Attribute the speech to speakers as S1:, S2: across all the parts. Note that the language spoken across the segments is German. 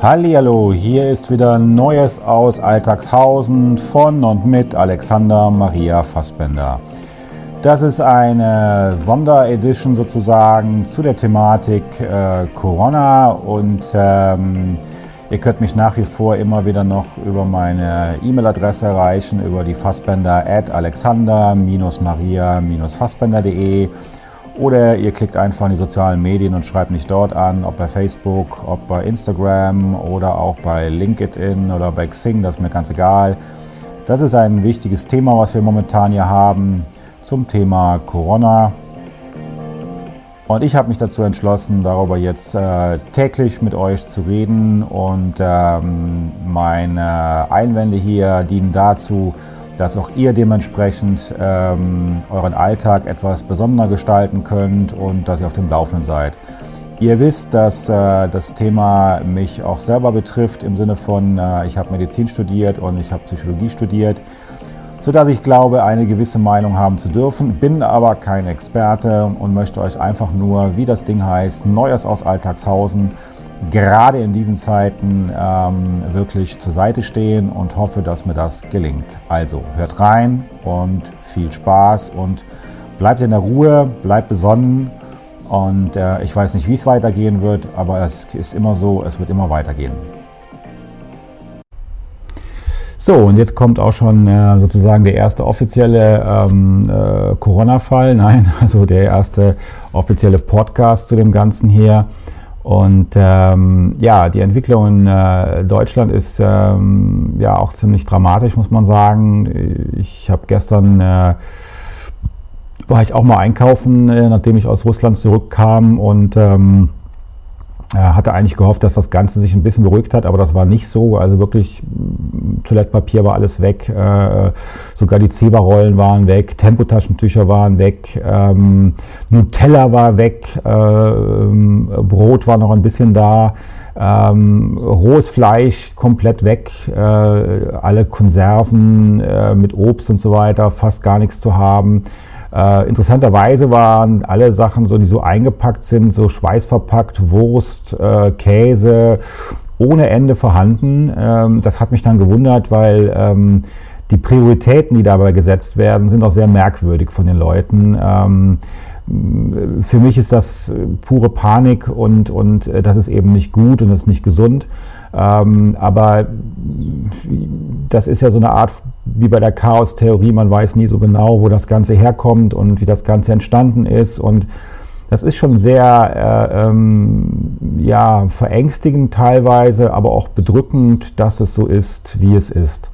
S1: Hallihallo, hier ist wieder Neues aus Alltagshausen von und mit Alexander Maria Fassbender. Das ist eine Sonderedition sozusagen zu der Thematik äh, Corona und ähm, ihr könnt mich nach wie vor immer wieder noch über meine E-Mail-Adresse erreichen, über die Fassbender at alexander-maria-fassbender.de oder ihr klickt einfach in die sozialen Medien und schreibt mich dort an, ob bei Facebook, ob bei Instagram oder auch bei LinkedIn oder bei Xing, das ist mir ganz egal. Das ist ein wichtiges Thema, was wir momentan hier haben zum Thema Corona. Und ich habe mich dazu entschlossen, darüber jetzt äh, täglich mit euch zu reden. Und ähm, meine Einwände hier dienen dazu, dass auch ihr dementsprechend ähm, euren Alltag etwas besonderer gestalten könnt und dass ihr auf dem Laufenden seid. Ihr wisst, dass äh, das Thema mich auch selber betrifft im Sinne von, äh, ich habe Medizin studiert und ich habe Psychologie studiert, sodass ich glaube, eine gewisse Meinung haben zu dürfen, bin aber kein Experte und möchte euch einfach nur, wie das Ding heißt, Neues aus Alltagshausen gerade in diesen Zeiten ähm, wirklich zur Seite stehen und hoffe, dass mir das gelingt. Also hört rein und viel Spaß und bleibt in der Ruhe, bleibt besonnen und äh, ich weiß nicht, wie es weitergehen wird, aber es ist immer so, es wird immer weitergehen. So, und jetzt kommt auch schon äh, sozusagen der erste offizielle ähm, äh, Corona-Fall, nein, also der erste offizielle Podcast zu dem Ganzen hier. Und ähm, ja, die Entwicklung in äh, Deutschland ist ähm, ja auch ziemlich dramatisch, muss man sagen. Ich habe gestern äh, war ich auch mal einkaufen, äh, nachdem ich aus Russland zurückkam und ähm, hatte eigentlich gehofft, dass das Ganze sich ein bisschen beruhigt hat, aber das war nicht so. Also wirklich, Toilettpapier war alles weg, äh, sogar die Zeberrollen waren weg, Tempotaschentücher waren weg, ähm, Nutella war weg, äh, Brot war noch ein bisschen da. Ähm, rohes Fleisch komplett weg, äh, alle Konserven äh, mit Obst und so weiter, fast gar nichts zu haben. Äh, interessanterweise waren alle Sachen, so, die so eingepackt sind, so schweißverpackt, Wurst, äh, Käse, ohne Ende vorhanden. Ähm, das hat mich dann gewundert, weil ähm, die Prioritäten, die dabei gesetzt werden, sind auch sehr merkwürdig von den Leuten. Ähm, für mich ist das pure Panik und, und äh, das ist eben nicht gut und das ist nicht gesund. Ähm, aber das ist ja so eine Art wie bei der Chaos-Theorie, man weiß nie so genau, wo das Ganze herkommt und wie das Ganze entstanden ist. Und das ist schon sehr äh, ähm, ja, verängstigend teilweise, aber auch bedrückend, dass es so ist, wie es ist.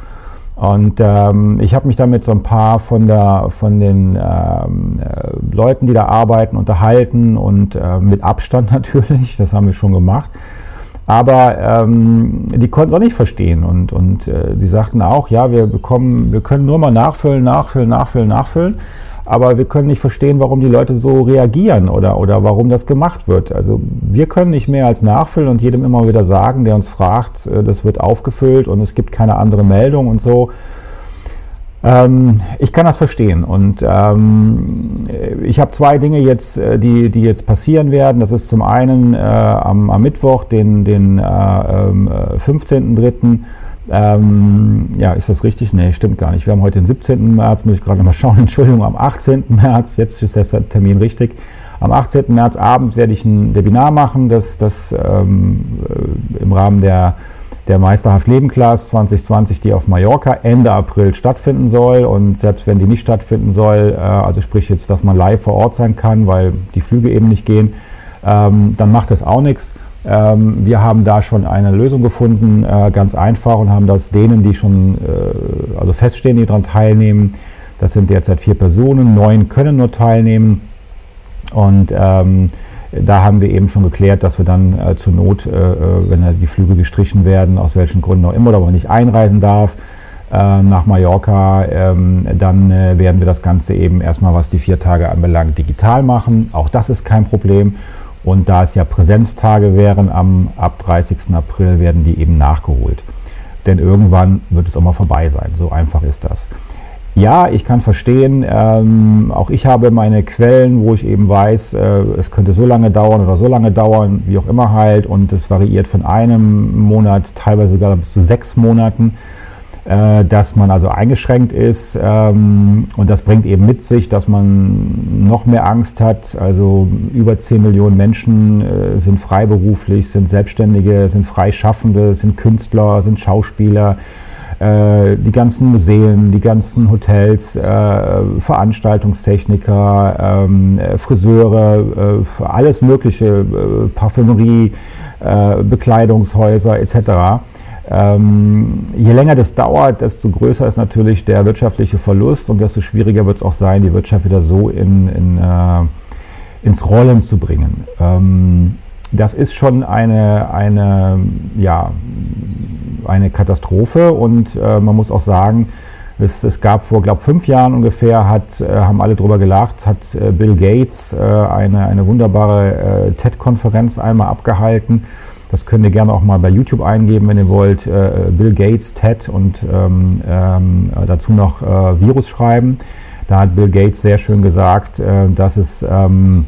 S1: Und ähm, ich habe mich damit so ein paar von, der, von den ähm, äh, Leuten, die da arbeiten, unterhalten und äh, mit Abstand natürlich, das haben wir schon gemacht. Aber ähm, die konnten es auch nicht verstehen und, und äh, die sagten auch, ja, wir bekommen, wir können nur mal nachfüllen, nachfüllen, nachfüllen, nachfüllen. Aber wir können nicht verstehen, warum die Leute so reagieren oder, oder warum das gemacht wird. Also wir können nicht mehr als nachfüllen und jedem immer wieder sagen, der uns fragt, äh, das wird aufgefüllt und es gibt keine andere Meldung und so. Ähm, ich kann das verstehen und ähm, ich habe zwei Dinge jetzt, äh, die, die jetzt passieren werden. Das ist zum einen äh, am, am, Mittwoch, den, den äh, 15.03. Ähm, ähm, ja, ist das richtig? Nee, stimmt gar nicht. Wir haben heute den 17. März, muss ich gerade mal schauen. Entschuldigung, am 18. März, jetzt ist der Termin richtig. Am 18. März Abend werde ich ein Webinar machen, das, das ähm, äh, im Rahmen der der Meisterhaft Leben Class 2020, die auf Mallorca Ende April stattfinden soll. Und selbst wenn die nicht stattfinden soll, äh, also sprich jetzt, dass man live vor Ort sein kann, weil die Flüge eben nicht gehen, ähm, dann macht das auch nichts. Ähm, wir haben da schon eine Lösung gefunden, äh, ganz einfach, und haben das denen, die schon äh, also feststehen, die daran teilnehmen, das sind derzeit vier Personen, neun können nur teilnehmen. Und ähm, da haben wir eben schon geklärt, dass wir dann äh, zur Not, äh, äh wenn die Flüge gestrichen werden, aus welchen Gründen auch immer, oder man nicht einreisen darf, äh, nach Mallorca, ähm, dann äh, werden wir das Ganze eben erstmal, was die vier Tage anbelangt, digital machen. Auch das ist kein Problem. Und da es ja Präsenztage wären, am, ab 30. April werden die eben nachgeholt. denn irgendwann wird es auch mal vorbei sein. So einfach ist das. Ja, ich kann verstehen, ähm, auch ich habe meine Quellen, wo ich eben weiß, äh, es könnte so lange dauern oder so lange dauern, wie auch immer halt, und es variiert von einem Monat, teilweise sogar bis zu sechs Monaten, äh, dass man also eingeschränkt ist. Ähm, und das bringt eben mit sich, dass man noch mehr Angst hat. Also über 10 Millionen Menschen äh, sind freiberuflich, sind Selbstständige, sind Freischaffende, sind Künstler, sind Schauspieler äh, die ganzen Museen, die ganzen Hotels, äh, Veranstaltungstechniker, ähm, Friseure, äh, alles Mögliche, äh, Parfümerie, äh, Bekleidungshäuser etc. Ähm, je länger das dauert, desto größer ist natürlich der wirtschaftliche Verlust und desto schwieriger wird es auch sein, die Wirtschaft wieder so in, in, ins Rollen zu bringen. Ähm, das ist schon eine, eine ja, eine Katastrophe und äh, man muss auch sagen, es, es gab vor, glaube fünf Jahren ungefähr, hat, äh, haben alle drüber gelacht, hat äh, Bill Gates äh, eine, eine wunderbare äh, TED-Konferenz einmal abgehalten. Das könnt ihr gerne auch mal bei YouTube eingeben, wenn ihr wollt. Äh, Bill Gates, TED und ähm, ähm, dazu noch Virus schreiben. Da hat Bill Gates sehr schön gesagt, dass es ähm,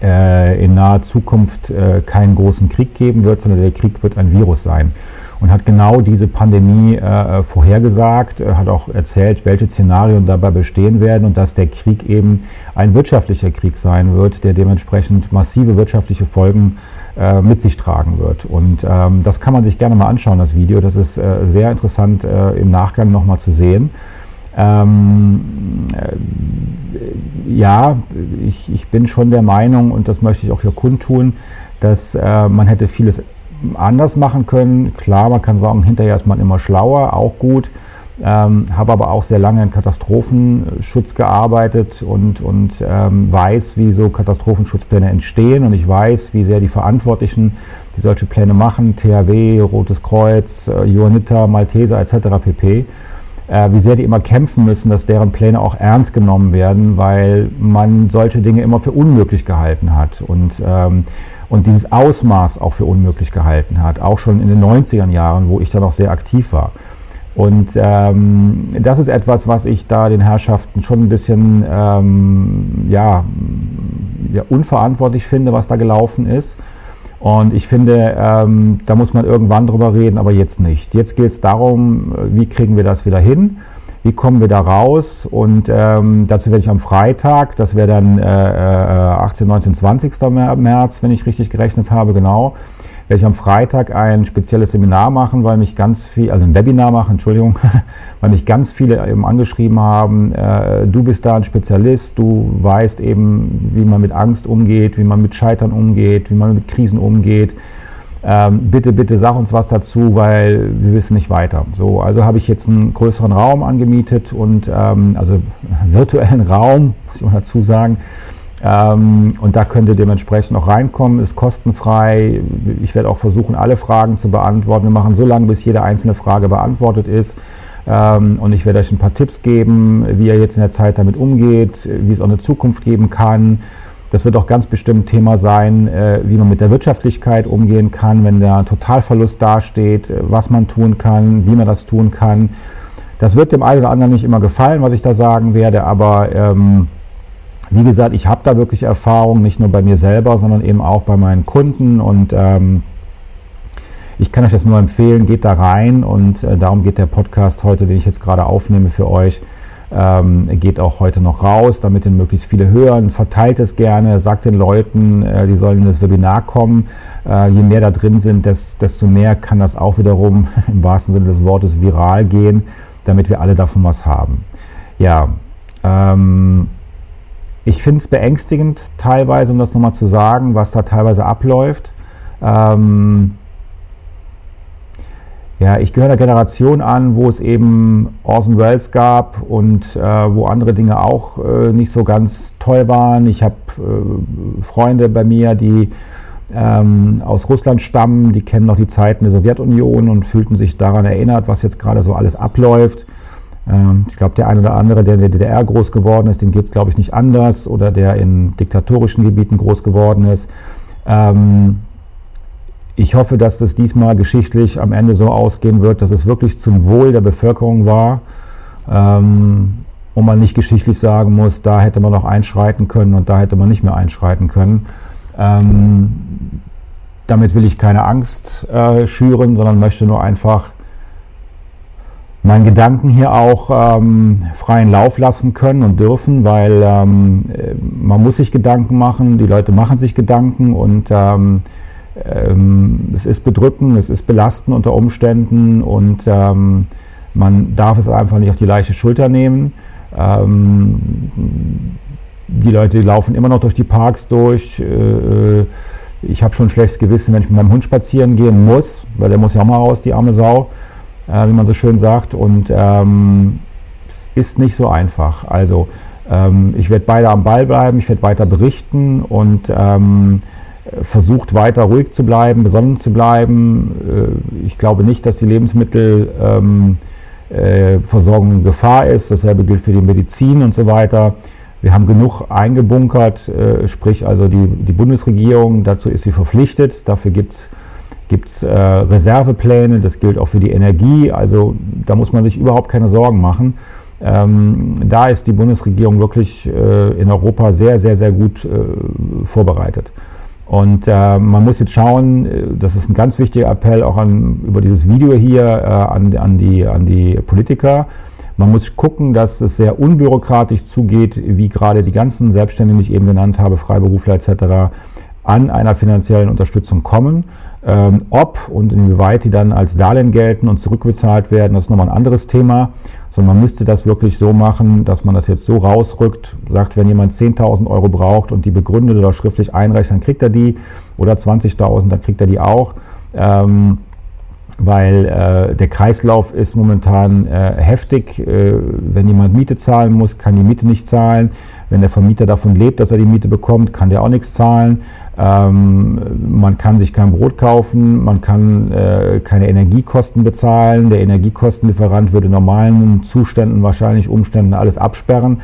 S1: in naher Zukunft keinen großen Krieg geben wird, sondern der Krieg wird ein Virus sein und hat genau diese Pandemie äh, vorhergesagt, äh, hat auch erzählt, welche Szenarien dabei bestehen werden und dass der Krieg eben ein wirtschaftlicher Krieg sein wird, der dementsprechend massive wirtschaftliche Folgen äh, mit sich tragen wird. Und ähm, das kann man sich gerne mal anschauen, das Video. Das ist äh, sehr interessant äh, im Nachgang nochmal zu sehen. Ähm, äh, ja, ich, ich bin schon der Meinung, und das möchte ich auch hier kundtun, dass äh, man hätte vieles anders machen können. Klar, man kann sagen, hinterher ist man immer schlauer, auch gut. Ähm, habe aber auch sehr lange in Katastrophenschutz gearbeitet und, und ähm, weiß, wie so Katastrophenschutzpläne entstehen und ich weiß, wie sehr die Verantwortlichen, die solche Pläne machen, THW, Rotes Kreuz, äh, Johanniter, Malteser etc. pp., äh, wie sehr die immer kämpfen müssen, dass deren Pläne auch ernst genommen werden, weil man solche Dinge immer für unmöglich gehalten hat. Und ähm, und dieses Ausmaß auch für unmöglich gehalten hat, auch schon in den 90er Jahren, wo ich dann auch sehr aktiv war. Und ähm, das ist etwas, was ich da den Herrschaften schon ein bisschen ähm, ja, ja, unverantwortlich finde, was da gelaufen ist. Und ich finde, ähm, da muss man irgendwann drüber reden, aber jetzt nicht. Jetzt geht es darum, wie kriegen wir das wieder hin wie kommen wir da raus? Und ähm, dazu werde ich am Freitag, das wäre dann äh, 18, 19, 20. März, wenn ich richtig gerechnet habe, genau, werde ich am Freitag ein spezielles Seminar machen, weil mich ganz viel, also ein Webinar machen, Entschuldigung, weil mich ganz viele eben angeschrieben haben, äh, du bist da ein Spezialist, du weißt eben, wie man mit Angst umgeht, wie man mit Scheitern umgeht, wie man mit Krisen umgeht ähm, bitte, bitte sag uns was dazu, weil wir wissen nicht weiter. So, also habe ich jetzt einen größeren Raum angemietet und ähm, also virtuellen Raum, muss ich mal dazu sagen. Ähm, und da könnt ihr dementsprechend auch reinkommen, ist kostenfrei. Ich werde auch versuchen, alle Fragen zu beantworten. Wir machen so lange, bis jede einzelne Frage beantwortet ist. Ähm, und ich werde euch ein paar Tipps geben, wie ihr jetzt in der Zeit damit umgeht, wie es auch eine Zukunft geben kann. Das wird auch ganz bestimmt Thema sein, äh, wie man mit der Wirtschaftlichkeit umgehen kann, wenn der Totalverlust dasteht, äh, was man tun kann, wie man das tun kann. Das wird dem einen oder anderen nicht immer gefallen, was ich da sagen werde, aber ähm, wie gesagt, ich habe da wirklich Erfahrung, nicht nur bei mir selber, sondern eben auch bei meinen Kunden und ähm, ich kann euch das nur empfehlen, geht da rein und äh, darum geht der Podcast heute, den ich jetzt gerade aufnehme für euch ähm, geht auch heute noch raus, damit den möglichst viele hören. Verteilt es gerne, sagt den Leuten, äh, die sollen in das Webinar kommen. Äh, je mehr da drin sind, desto mehr kann das auch wiederum im wahrsten Sinne des Wortes viral gehen, damit wir alle davon was haben. Ja, ähm, ich finde es beängstigend teilweise, um das nochmal zu sagen, was da teilweise abläuft. Ähm, ja, ich gehöre der Generation an, wo es eben Orson Welles gab und äh, wo andere Dinge auch äh, nicht so ganz toll waren. Ich habe äh, Freunde bei mir, die ähm, aus Russland stammen, die kennen noch die Zeiten der Sowjetunion und fühlten sich daran erinnert, was jetzt gerade so alles abläuft. Ähm, ich glaube, der eine oder andere, der in der DDR groß geworden ist, dem geht es, glaube ich, nicht anders oder der in diktatorischen Gebieten groß geworden ist. Ähm, ich hoffe, dass das diesmal geschichtlich am Ende so ausgehen wird, dass es wirklich zum Wohl der Bevölkerung war ähm, und man nicht geschichtlich sagen muss, da hätte man noch einschreiten können und da hätte man nicht mehr einschreiten können. Damit will ich keine Angst äh, schüren, sondern möchte nur einfach meinen Gedanken hier auch ähm, freien Lauf lassen können und dürfen, weil ähm, man muss sich Gedanken machen, die Leute machen sich Gedanken und ähm, ähm, es ist bedrückend, es ist belastend unter Umständen und ähm, man darf es einfach nicht auf die leichte Schulter nehmen. Ähm, die Leute laufen immer noch durch die Parks durch. Äh, ich habe schon ein schlechtes Gewissen, wenn ich mit meinem Hund spazieren gehen muss, weil der muss ja auch mal raus, die arme Sau, äh, wie man so schön sagt. Und ähm, es ist nicht so einfach. Also ähm, ich werde beide am Ball bleiben, ich werde weiter berichten und ähm, versucht weiter ruhig zu bleiben, besonnen zu bleiben. Äh, ich glaube nicht, dass die Lebensmittelversorgung ähm, äh, Gefahr ist. Dasselbe gilt für die Medizin und so weiter. Wir haben genug eingebunkert, äh, sprich also die, die Bundesregierung, dazu ist sie verpflichtet. Dafür gibt es gibt's, äh, Reservepläne, das gilt auch für die Energie. Also da muss man sich überhaupt keine Sorgen machen. Ähm, da ist die Bundesregierung wirklich äh, in Europa sehr, sehr, sehr gut äh, vorbereitet. Und äh, man muss jetzt schauen, äh, das ist ein ganz wichtiger Appell auch an, über dieses Video hier äh, an, an, die, an die Politiker. Man muss gucken, dass es sehr unbürokratisch zugeht, wie gerade die ganzen Selbstständigen, die ich eben genannt habe, Freiberufler etc., an einer finanziellen Unterstützung kommen. Ähm, ob und inwieweit die dann als Darlehen gelten und zurückbezahlt werden, das ist nochmal ein anderes Thema sondern man müsste das wirklich so machen, dass man das jetzt so rausrückt, sagt, wenn jemand 10.000 Euro braucht und die begründet oder schriftlich einreicht, dann kriegt er die oder 20.000, dann kriegt er die auch. Ähm, weil äh, der Kreislauf ist momentan äh, heftig. Äh, wenn jemand Miete zahlen muss, kann die Miete nicht zahlen. Wenn der Vermieter davon lebt, dass er die Miete bekommt, kann der auch nichts zahlen. Ähm, man kann sich kein Brot kaufen, man kann äh, keine Energiekosten bezahlen. Der Energiekostenlieferant würde normalen Zuständen, wahrscheinlich Umständen alles absperren.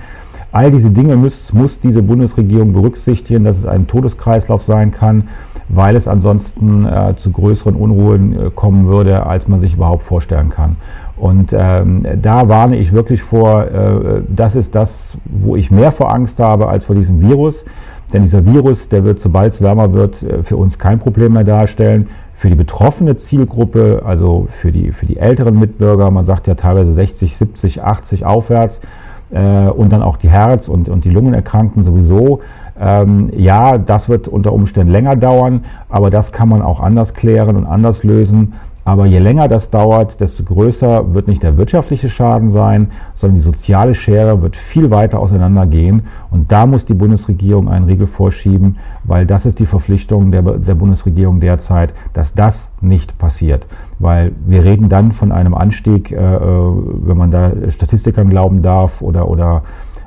S1: All diese Dinge muss, muss diese Bundesregierung berücksichtigen, dass es ein Todeskreislauf sein kann, weil es ansonsten äh, zu größeren Unruhen äh, kommen würde, als man sich überhaupt vorstellen kann. Und ähm, da warne ich wirklich vor, äh, das ist das, wo ich mehr vor Angst habe als vor diesem Virus. Denn dieser Virus, der wird, sobald es wärmer wird, äh, für uns kein Problem mehr darstellen. Für die betroffene Zielgruppe, also für die, für die älteren Mitbürger, man sagt ja teilweise 60, 70, 80 aufwärts, äh, und dann auch die Herz- und, und die Lungenerkrankten sowieso. Ähm, ja, das wird unter Umständen länger dauern, aber das kann man auch anders klären und anders lösen. Aber je länger das dauert, desto größer wird nicht der wirtschaftliche Schaden sein, sondern die soziale Schere wird viel weiter auseinandergehen. Und da muss die Bundesregierung einen Riegel vorschieben, weil das ist die Verpflichtung der, der Bundesregierung derzeit, dass das nicht passiert. Weil wir reden dann von einem Anstieg, äh, äh wenn man da Statistikern glauben darf oder, oder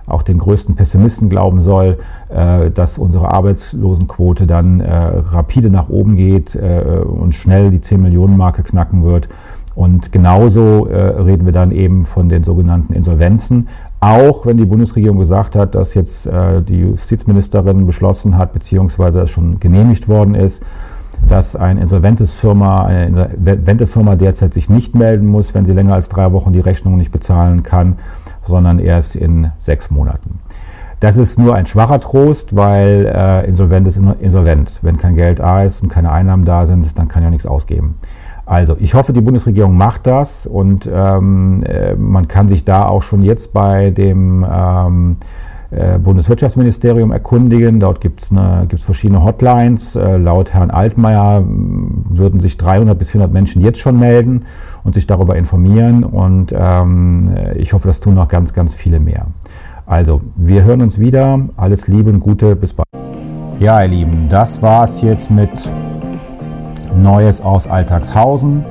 S1: auch den größten Pessimisten glauben soll, äh, dass unsere Arbeitslosenquote dann äh, rapide nach oben geht äh, und schnell die 10 Millionen Marke knacken wird. Und genauso reden wir dann eben von den sogenannten Insolvenzen. Auch wenn die Bundesregierung gesagt hat, dass jetzt die Justizministerin beschlossen hat, beziehungsweise es schon genehmigt worden ist, dass eine insolventes Firma, eine insolvente Firma derzeit sich nicht melden muss, wenn sie länger als drei Wochen die Rechnung nicht bezahlen kann, sondern erst in sechs Monaten. Das ist nur ein schwacher Trost, weil äh, insolvent ist insolvent. Wenn kein Geld da ist und keine Einnahmen da sind, dann kann ja nichts ausgeben. Also ich hoffe, die Bundesregierung macht das und ähm, äh, man kann sich da auch schon jetzt bei dem ähm, äh, Bundeswirtschaftsministerium erkundigen. Dort gibt es verschiedene Hotlines. Äh, laut Herrn Altmaier würden sich 300 bis 400 Menschen jetzt schon melden und sich darüber informieren. Und ähm, ich hoffe, das tun noch ganz, ganz viele mehr. Also, wir hören uns wieder. Alles Liebe und Gute. Bis bald. Ja, ihr Lieben, das war es jetzt mit Neues aus Alltagshausen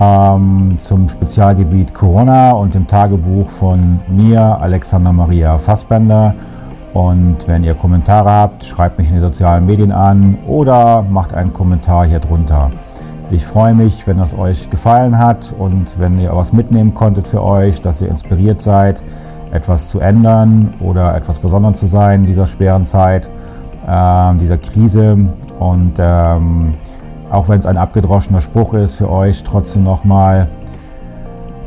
S1: ähm, zum Spezialgebiet Corona und dem Tagebuch von mir, Alexander Maria Fassbender. Und wenn ihr Kommentare habt, schreibt mich in die sozialen Medien an oder macht einen Kommentar hier drunter. Ich freue mich, wenn es euch gefallen hat und wenn ihr was mitnehmen konntet für euch, dass ihr inspiriert seid, etwas zu ändern oder etwas besonders zu sein in dieser schweren Zeit, äh, dieser Krise. Und ähm, auch wenn es ein abgedroschener Spruch ist für euch, trotzdem nochmal,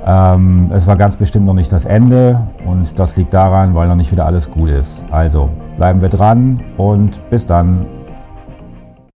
S1: ähm, es war ganz bestimmt noch nicht das Ende und das liegt daran, weil noch nicht wieder alles gut ist. Also bleiben wir dran und bis dann.